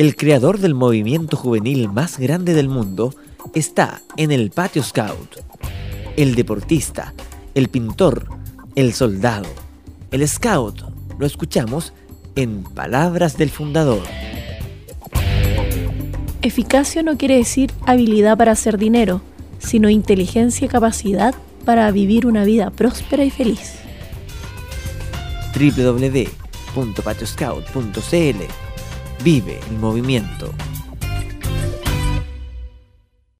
El creador del movimiento juvenil más grande del mundo está en el patio scout. El deportista, el pintor, el soldado, el scout, lo escuchamos en palabras del fundador. Eficacia no quiere decir habilidad para hacer dinero, sino inteligencia y capacidad para vivir una vida próspera y feliz. www.patioscout.cl Vive el movimiento.